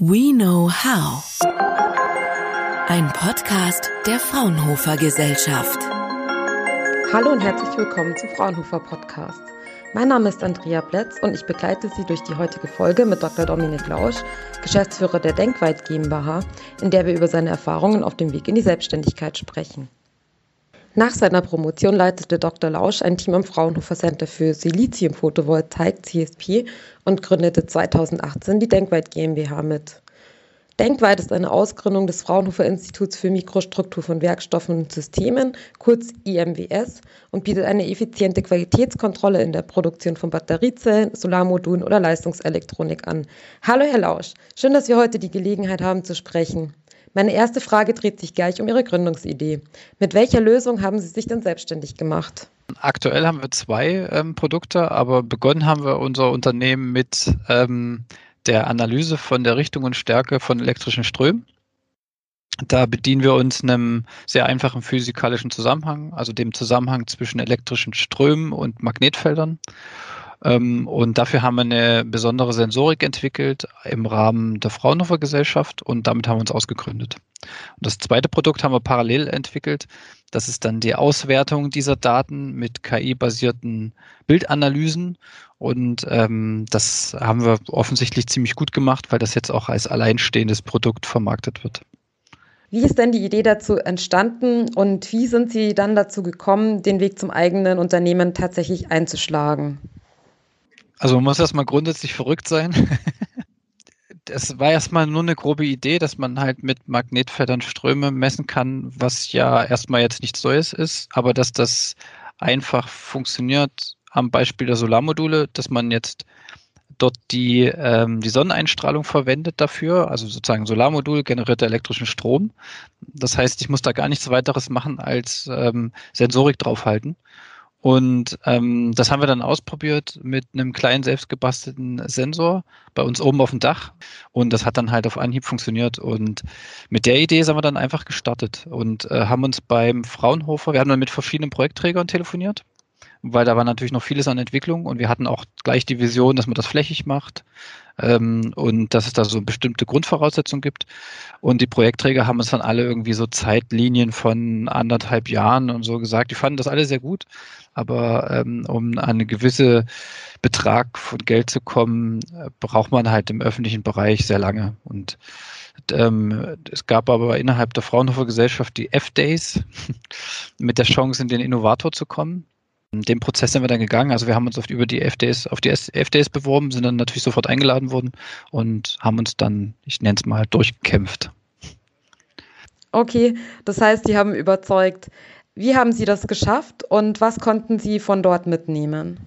We Know How. Ein Podcast der Fraunhofer Gesellschaft. Hallo und herzlich willkommen zum Fraunhofer Podcast. Mein Name ist Andrea Plätz und ich begleite Sie durch die heutige Folge mit Dr. Dominik Lausch, Geschäftsführer der Denkweit GmbH, in der wir über seine Erfahrungen auf dem Weg in die Selbstständigkeit sprechen. Nach seiner Promotion leitete Dr. Lausch ein Team am Fraunhofer Center für Silizium-Photovoltaik CSP und gründete 2018 die Denkweit GmbH mit. Denkweit ist eine Ausgründung des Fraunhofer Instituts für Mikrostruktur von Werkstoffen und Systemen, kurz IMWS, und bietet eine effiziente Qualitätskontrolle in der Produktion von Batteriezellen, Solarmodulen oder Leistungselektronik an. Hallo Herr Lausch, schön, dass wir heute die Gelegenheit haben zu sprechen. Meine erste Frage dreht sich gleich um Ihre Gründungsidee. Mit welcher Lösung haben Sie sich denn selbstständig gemacht? Aktuell haben wir zwei ähm, Produkte, aber begonnen haben wir unser Unternehmen mit ähm, der Analyse von der Richtung und Stärke von elektrischen Strömen. Da bedienen wir uns einem sehr einfachen physikalischen Zusammenhang, also dem Zusammenhang zwischen elektrischen Strömen und Magnetfeldern. Ähm, und dafür haben wir eine besondere Sensorik entwickelt im Rahmen der Fraunhofer Gesellschaft und damit haben wir uns ausgegründet. Und das zweite Produkt haben wir parallel entwickelt. Das ist dann die Auswertung dieser Daten mit KI-basierten Bildanalysen. Und ähm, das haben wir offensichtlich ziemlich gut gemacht, weil das jetzt auch als alleinstehendes Produkt vermarktet wird. Wie ist denn die Idee dazu entstanden und wie sind Sie dann dazu gekommen, den Weg zum eigenen Unternehmen tatsächlich einzuschlagen? Also man muss erstmal grundsätzlich verrückt sein. Es war erstmal nur eine grobe Idee, dass man halt mit Magnetfeldern Ströme messen kann, was ja erstmal jetzt nichts Neues ist, aber dass das einfach funktioniert am Beispiel der Solarmodule, dass man jetzt dort die, ähm, die Sonneneinstrahlung verwendet dafür, also sozusagen Solarmodul generiert elektrischen Strom. Das heißt, ich muss da gar nichts weiteres machen als ähm, Sensorik draufhalten. Und ähm, das haben wir dann ausprobiert mit einem kleinen selbstgebastelten Sensor bei uns oben auf dem Dach. Und das hat dann halt auf Anhieb funktioniert. Und mit der Idee sind wir dann einfach gestartet und äh, haben uns beim Fraunhofer, wir haben dann mit verschiedenen Projektträgern telefoniert weil da war natürlich noch vieles an Entwicklung und wir hatten auch gleich die Vision, dass man das flächig macht ähm, und dass es da so bestimmte Grundvoraussetzungen gibt. Und die Projektträger haben uns dann alle irgendwie so Zeitlinien von anderthalb Jahren und so gesagt. Die fanden das alle sehr gut, aber ähm, um an eine gewisse Betrag von Geld zu kommen, braucht man halt im öffentlichen Bereich sehr lange und ähm, es gab aber innerhalb der Fraunhofer Gesellschaft die F-Days mit der Chance, in den Innovator zu kommen. Den Prozess sind wir dann gegangen. Also wir haben uns auf, über die FDs, auf die FDs beworben, sind dann natürlich sofort eingeladen worden und haben uns dann, ich nenne es mal, durchgekämpft. Okay, das heißt, Sie haben überzeugt. Wie haben Sie das geschafft und was konnten Sie von dort mitnehmen?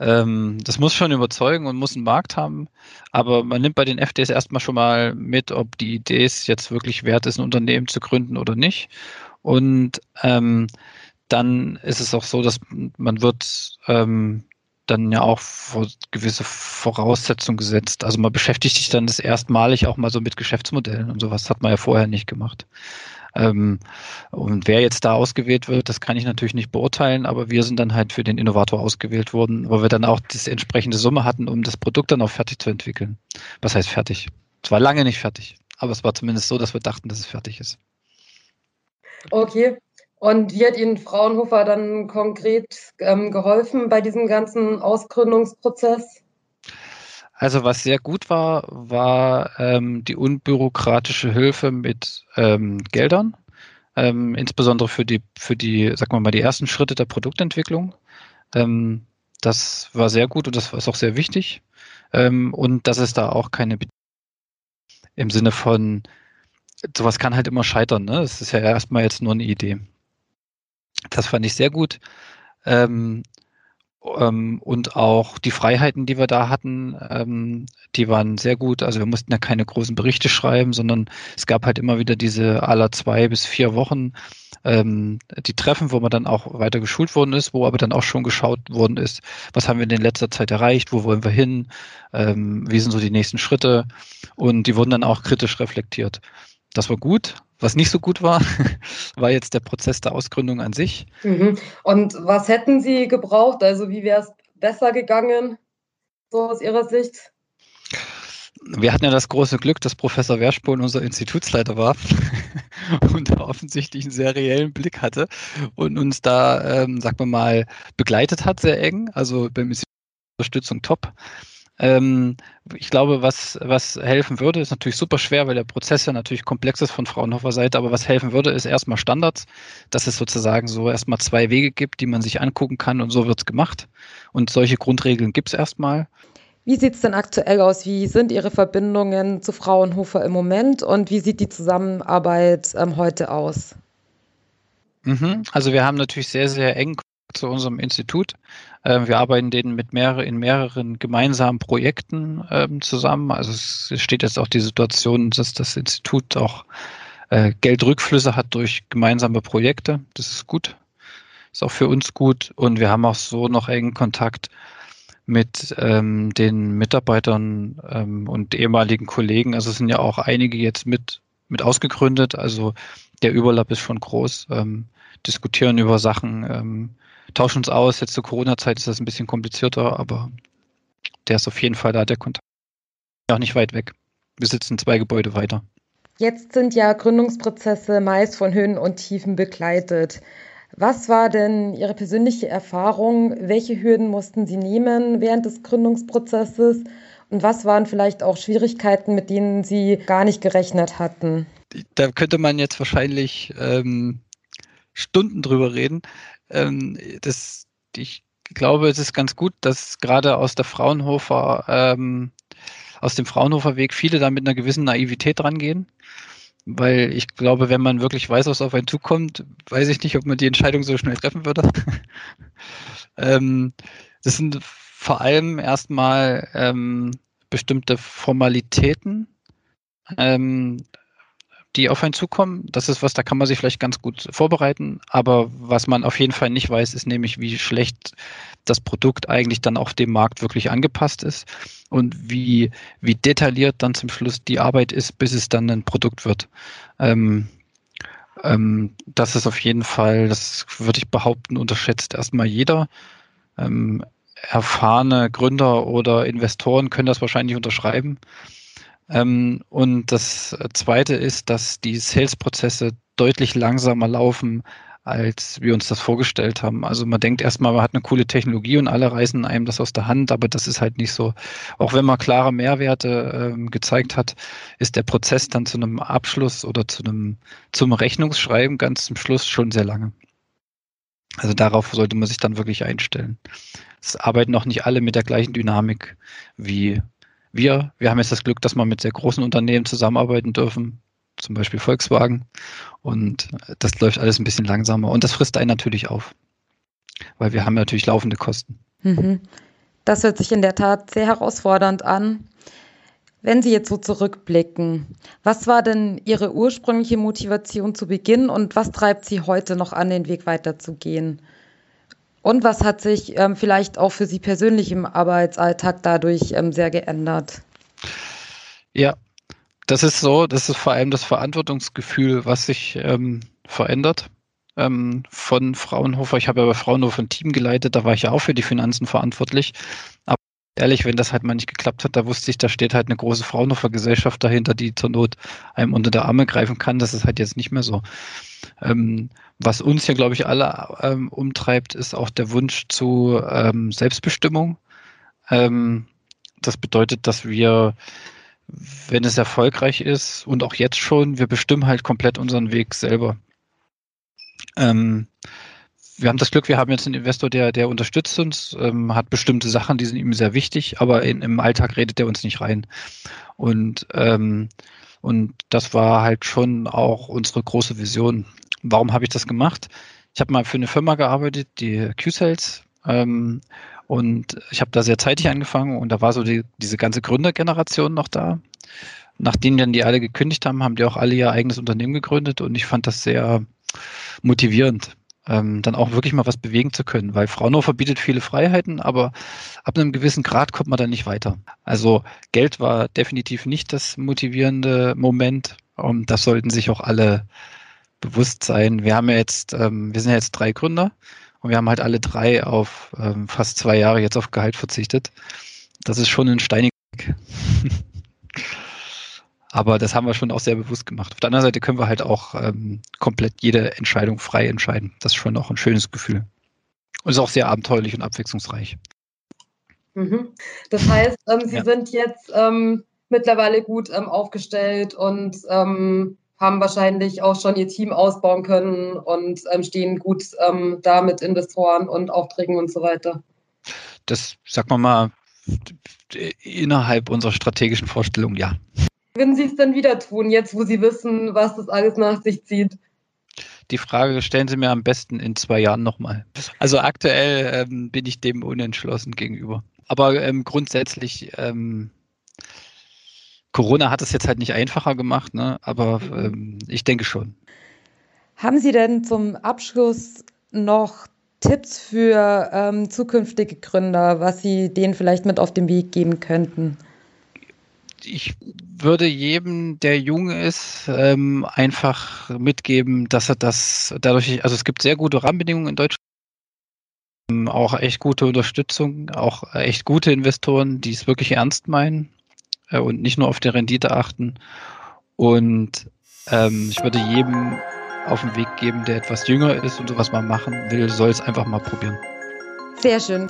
Ähm, das muss schon überzeugen und muss einen Markt haben. Aber man nimmt bei den FDs erstmal schon mal mit, ob die Idee es jetzt wirklich wert ist, ein Unternehmen zu gründen oder nicht. Und ähm, dann ist es auch so, dass man wird ähm, dann ja auch vor gewisse Voraussetzungen gesetzt. Also man beschäftigt sich dann das erstmalig auch mal so mit Geschäftsmodellen und sowas hat man ja vorher nicht gemacht. Ähm, und wer jetzt da ausgewählt wird, das kann ich natürlich nicht beurteilen, aber wir sind dann halt für den Innovator ausgewählt worden, weil wir dann auch die entsprechende Summe hatten, um das Produkt dann auch fertig zu entwickeln. Was heißt fertig? Es war lange nicht fertig, aber es war zumindest so, dass wir dachten, dass es fertig ist. Okay, und wie hat Ihnen Fraunhofer dann konkret ähm, geholfen bei diesem ganzen Ausgründungsprozess? Also was sehr gut war, war ähm, die unbürokratische Hilfe mit ähm, Geldern, ähm, insbesondere für die, für die, sagen wir mal, die ersten Schritte der Produktentwicklung. Ähm, das war sehr gut und das ist auch sehr wichtig. Ähm, und dass es da auch keine im Sinne von, sowas kann halt immer scheitern. Ne? Das ist ja erstmal jetzt nur eine Idee. Das fand ich sehr gut. Ähm, ähm, und auch die Freiheiten, die wir da hatten, ähm, die waren sehr gut. Also wir mussten ja keine großen Berichte schreiben, sondern es gab halt immer wieder diese aller zwei bis vier Wochen ähm, die Treffen, wo man dann auch weiter geschult worden ist, wo aber dann auch schon geschaut worden ist, was haben wir in letzter Zeit erreicht, wo wollen wir hin, ähm, wie sind so die nächsten Schritte und die wurden dann auch kritisch reflektiert. Das war gut. Was nicht so gut war, war jetzt der Prozess der Ausgründung an sich. Mhm. Und was hätten Sie gebraucht? Also wie wäre es besser gegangen, so aus Ihrer Sicht? wir hatten ja das große Glück, dass Professor Werschpohn unser Institutsleiter war und da offensichtlich einen sehr reellen Blick hatte und uns da, ähm, sagen wir mal, begleitet hat, sehr eng. Also beim Institut Unterstützung top. Ähm, ich glaube, was, was helfen würde, ist natürlich super schwer, weil der Prozess ja natürlich komplex ist von Fraunhofer Seite, aber was helfen würde, ist erstmal Standards, dass es sozusagen so erstmal zwei Wege gibt, die man sich angucken kann und so wird es gemacht. Und solche Grundregeln gibt es erstmal. Wie sieht es denn aktuell aus? Wie sind Ihre Verbindungen zu Fraunhofer im Moment und wie sieht die Zusammenarbeit ähm, heute aus? Mhm. Also wir haben natürlich sehr, sehr eng zu unserem Institut. Ähm, wir arbeiten denen mit mehrere, in mehreren gemeinsamen Projekten ähm, zusammen. Also es steht jetzt auch die Situation, dass das Institut auch äh, Geldrückflüsse hat durch gemeinsame Projekte. Das ist gut. Ist auch für uns gut. Und wir haben auch so noch engen Kontakt mit ähm, den Mitarbeitern ähm, und ehemaligen Kollegen. Also es sind ja auch einige jetzt mit, mit ausgegründet. Also der Überlapp ist schon groß. Ähm, diskutieren über Sachen, ähm, tauschen uns aus. Jetzt zur Corona-Zeit ist das ein bisschen komplizierter, aber der ist auf jeden Fall da, der Kontakt. Auch nicht weit weg. Wir sitzen zwei Gebäude weiter. Jetzt sind ja Gründungsprozesse meist von Höhen und Tiefen begleitet. Was war denn Ihre persönliche Erfahrung? Welche Hürden mussten Sie nehmen während des Gründungsprozesses? Und was waren vielleicht auch Schwierigkeiten, mit denen Sie gar nicht gerechnet hatten? Da könnte man jetzt wahrscheinlich ähm, Stunden drüber reden. Ähm, das, ich glaube, es ist ganz gut, dass gerade aus der Fraunhofer, ähm, aus dem Fraunhofer Weg viele da mit einer gewissen Naivität rangehen. Weil ich glaube, wenn man wirklich weiß, was auf einen zukommt, weiß ich nicht, ob man die Entscheidung so schnell treffen würde. ähm, das sind vor allem erstmal ähm, bestimmte Formalitäten, ähm, die auf einen zukommen. Das ist was, da kann man sich vielleicht ganz gut vorbereiten. Aber was man auf jeden Fall nicht weiß, ist nämlich, wie schlecht das Produkt eigentlich dann auf dem Markt wirklich angepasst ist und wie, wie detailliert dann zum Schluss die Arbeit ist, bis es dann ein Produkt wird. Ähm, ähm, das ist auf jeden Fall, das würde ich behaupten, unterschätzt erstmal jeder. Ähm, erfahrene Gründer oder Investoren können das wahrscheinlich unterschreiben. Ähm, und das Zweite ist, dass die Sales-Prozesse deutlich langsamer laufen, als wir uns das vorgestellt haben. Also man denkt erstmal, man hat eine coole Technologie und alle reißen einem das aus der Hand, aber das ist halt nicht so. Auch wenn man klare Mehrwerte ähm, gezeigt hat, ist der Prozess dann zu einem Abschluss oder zu einem zum Rechnungsschreiben ganz zum Schluss schon sehr lange. Also darauf sollte man sich dann wirklich einstellen. Es arbeiten auch nicht alle mit der gleichen Dynamik wie wir, wir haben jetzt das Glück, dass wir mit sehr großen Unternehmen zusammenarbeiten dürfen, zum Beispiel Volkswagen. Und das läuft alles ein bisschen langsamer. Und das frisst einen natürlich auf, weil wir haben natürlich laufende Kosten. Mhm. Das hört sich in der Tat sehr herausfordernd an. Wenn Sie jetzt so zurückblicken, was war denn Ihre ursprüngliche Motivation zu Beginn und was treibt Sie heute noch an, den Weg weiterzugehen? Und was hat sich ähm, vielleicht auch für Sie persönlich im Arbeitsalltag dadurch ähm, sehr geändert? Ja, das ist so, das ist vor allem das Verantwortungsgefühl, was sich ähm, verändert ähm, von Fraunhofer. Ich habe ja bei Fraunhofer ein Team geleitet, da war ich ja auch für die Finanzen verantwortlich. Aber ehrlich, wenn das halt mal nicht geklappt hat, da wusste ich, da steht halt eine große Fraunhofer Gesellschaft dahinter, die zur Not einem unter der Arme greifen kann. Das ist halt jetzt nicht mehr so. Ähm, was uns hier, glaube ich, alle ähm, umtreibt, ist auch der Wunsch zu ähm, Selbstbestimmung. Ähm, das bedeutet, dass wir, wenn es erfolgreich ist und auch jetzt schon, wir bestimmen halt komplett unseren Weg selber. Ähm, wir haben das Glück, wir haben jetzt einen Investor, der, der unterstützt uns, ähm, hat bestimmte Sachen, die sind ihm sehr wichtig, aber in, im Alltag redet er uns nicht rein. Und, und das war halt schon auch unsere große Vision. Warum habe ich das gemacht? Ich habe mal für eine Firma gearbeitet, die Q-Sales. Ähm, und ich habe da sehr zeitig angefangen und da war so die, diese ganze Gründergeneration noch da. Nachdem dann die alle gekündigt haben, haben die auch alle ihr eigenes Unternehmen gegründet und ich fand das sehr motivierend, ähm, dann auch wirklich mal was bewegen zu können, weil Fraunhofer bietet viele Freiheiten, aber ab einem gewissen Grad kommt man dann nicht weiter. Also Geld war definitiv nicht das motivierende Moment und das sollten sich auch alle bewusst sein. Wir haben ja jetzt, ähm, wir sind ja jetzt drei Gründer und wir haben halt alle drei auf ähm, fast zwei Jahre jetzt auf Gehalt verzichtet. Das ist schon ein steiniger. Aber das haben wir schon auch sehr bewusst gemacht. Auf der anderen Seite können wir halt auch ähm, komplett jede Entscheidung frei entscheiden. Das ist schon auch ein schönes Gefühl. Und ist auch sehr abenteuerlich und abwechslungsreich. Mhm. Das heißt, ähm, Sie ja. sind jetzt ähm, mittlerweile gut ähm, aufgestellt und ähm, haben wahrscheinlich auch schon ihr Team ausbauen können und ähm, stehen gut da mit Investoren und Aufträgen und so weiter. Das, sag mal mal, innerhalb unserer strategischen Vorstellung, ja. Würden Sie es dann wieder tun, jetzt wo Sie wissen, was das alles nach sich zieht? Die Frage stellen Sie mir am besten in zwei Jahren nochmal. Also aktuell ähm, bin ich dem unentschlossen gegenüber. Aber ähm, grundsätzlich, ähm, Corona hat es jetzt halt nicht einfacher gemacht, ne? aber ähm, ich denke schon. Haben Sie denn zum Abschluss noch Tipps für ähm, zukünftige Gründer, was Sie denen vielleicht mit auf den Weg geben könnten? Ich würde jedem, der jung ist, ähm, einfach mitgeben, dass er das dadurch, also es gibt sehr gute Rahmenbedingungen in Deutschland, ähm, auch echt gute Unterstützung, auch echt gute Investoren, die es wirklich ernst meinen äh, und nicht nur auf die Rendite achten. Und ähm, ich würde jedem auf den Weg geben, der etwas jünger ist und sowas mal machen will, soll es einfach mal probieren. Sehr schön.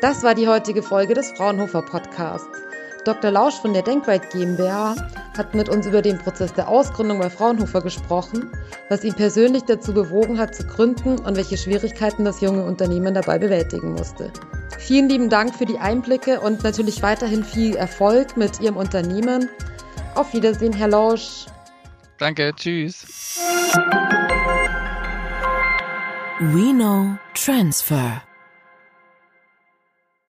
Das war die heutige Folge des Fraunhofer Podcasts. Dr. Lausch von der Denkweit GmbH hat mit uns über den Prozess der Ausgründung bei Fraunhofer gesprochen, was ihn persönlich dazu bewogen hat zu gründen und welche Schwierigkeiten das junge Unternehmen dabei bewältigen musste. Vielen lieben Dank für die Einblicke und natürlich weiterhin viel Erfolg mit Ihrem Unternehmen. Auf Wiedersehen, Herr Lausch. Danke, tschüss. We know transfer.